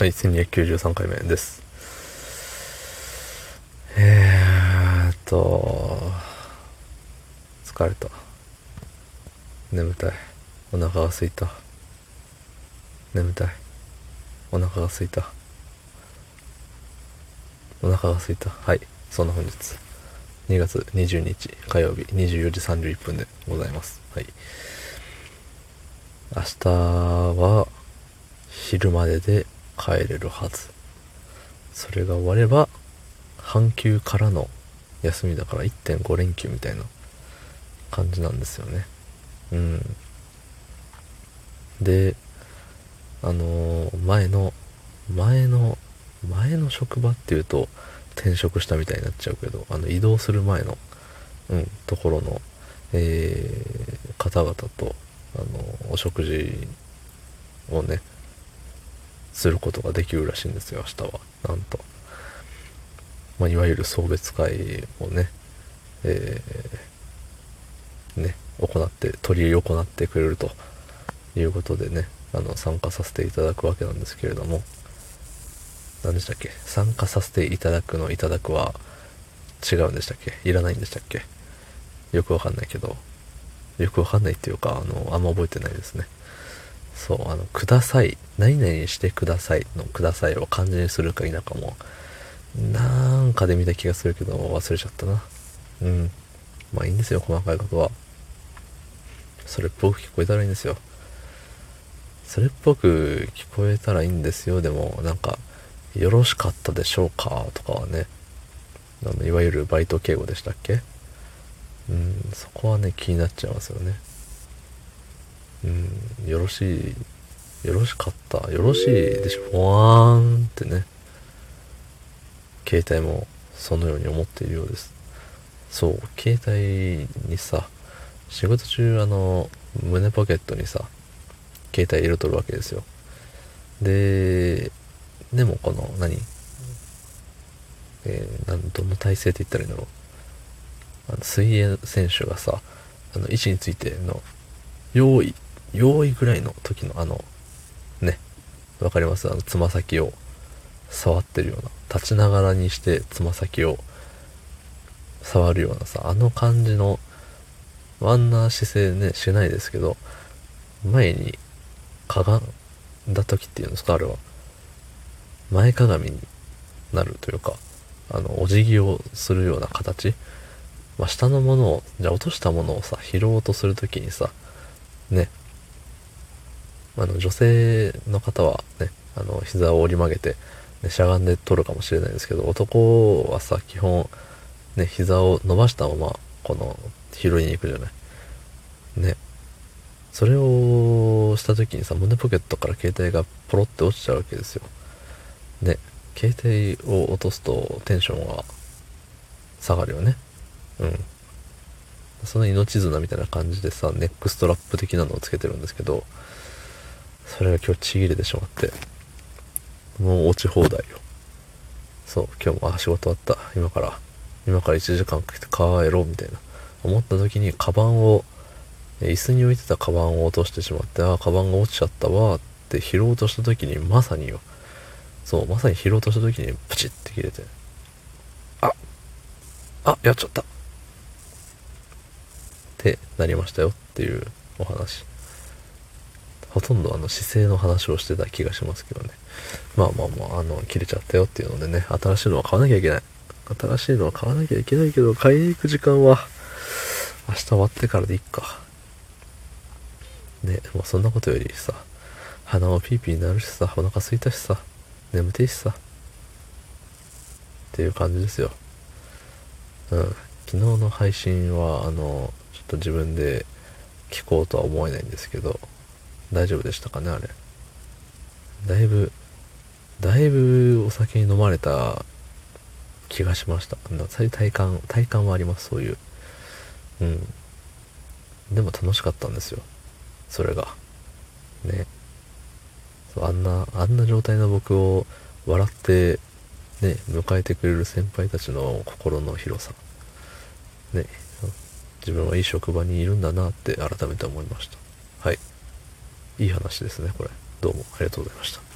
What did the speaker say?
はい、1293回目です。えーっと、疲れた。眠たい。お腹が空いた。眠たい。お腹が空いた。お腹が空いた。はい、そんな本日。2月20日火曜日24時31分でございます。はい。明日は昼までで帰れるはず。それが終われば半休からの休みだから1.5連休みたいな感じなんですよね。うん。であのー、前の前の前の職場っていうと転職したみたいになっちゃうけどあの移動する前の、うん、ところの、えー、方々とあのお食事をねすることができるらしいんですよ明日は。なんと、まあ、いわゆる送別会をねえー、ね行って取り行ってくれるということでねあの参加させていただくわけなんですけれども。何でしたっけ？参加させていただくのいただくは違うんでしたっけ？いらないんでしたっけ？よくわかんないけど。よくわかんないっていうかあのあんま覚えてないですね。そう、あの、ください。何々してくださいのくださいを漢字にするか否かも、なんかで見た気がするけど、忘れちゃったな。うん。まあいいんですよ、細かいことは。それっぽく聞こえたらいいんですよ。それっぽく聞こえたらいいんですよ。でも、なんか、よろしかったでしょうかとかはね、あのいわゆるバイト敬語でしたっけ？うん、そこはね、気になっちゃいますよね。うん、よろしい、よろしかった、よろしいでしょ、わーんってね、携帯もそのように思っているようです。そう、携帯にさ、仕事中あの、胸ポケットにさ、携帯入れとるわけですよ。で、でもこの何、えー、なん、どの体勢って言ったらいいんだろう。あの水泳選手がさ、あの、位置についての、用意用意ぐらいの時のあの、ね、わかります？あの、つま先を触ってるような、立ちながらにしてつま先を触るようなさ、あの感じの、あんな姿勢ね、しないですけど、前にかがんだ時っていうんですか、あれは。前かがみになるというか、あの、お辞儀をするような形。まあ、下のものを、じゃ落としたものをさ、拾おうとするときにさ、ね、あの女性の方はねあの膝を折り曲げて、ね、しゃがんで取るかもしれないですけど男はさ基本ね膝を伸ばしたままこの拾いに行くじゃない。ね。それをした時にさ胸ポケットから携帯がポロって落ちちゃうわけですよ。ね。携帯を落とすとテンションが下がるよね。うん。その命綱みたいな感じでさネックストラップ的なのをつけてるんですけどそれが今日ちぎれてしまって、もう落ち放題よ。そう、今日も、あ、仕事終わった。今から、今から1時間かけて帰ろうみたいな。思った時に、カバンを、椅子に置いてたカバンを落としてしまって、ああ、カバンが落ちちゃったわって拾おうとした時に、まさによ。そう、まさに拾おうとした時に、プチって切れて、ああ、やっちゃったってなりましたよっていうお話。ほとんどあの姿勢の話をしてた気がしますけどね。まあまあまあ、あの、切れちゃったよっていうのでね、新しいのは買わなきゃいけない。新しいのは買わなきゃいけないけど、買いに行く時間は、明日終わってからでいっか。ね、もうそんなことよりさ、鼻もピーピーになるしさ、お腹空いたしさ、眠ていしさ、っていう感じですよ。うん。昨日の配信は、あの、ちょっと自分で聞こうとは思えないんですけど、大丈夫でしたかねあれ。だいぶだいぶお酒に飲まれた気がしました。体感体感はありますそういう。うん。でも楽しかったんですよ。それが。ね。そうあんなあんな状態の僕を笑ってね迎えてくれる先輩たちの心の広さ。ね。自分はいい職場にいるんだなって改めて思いました。いい話ですねこれ。どうもありがとうございました。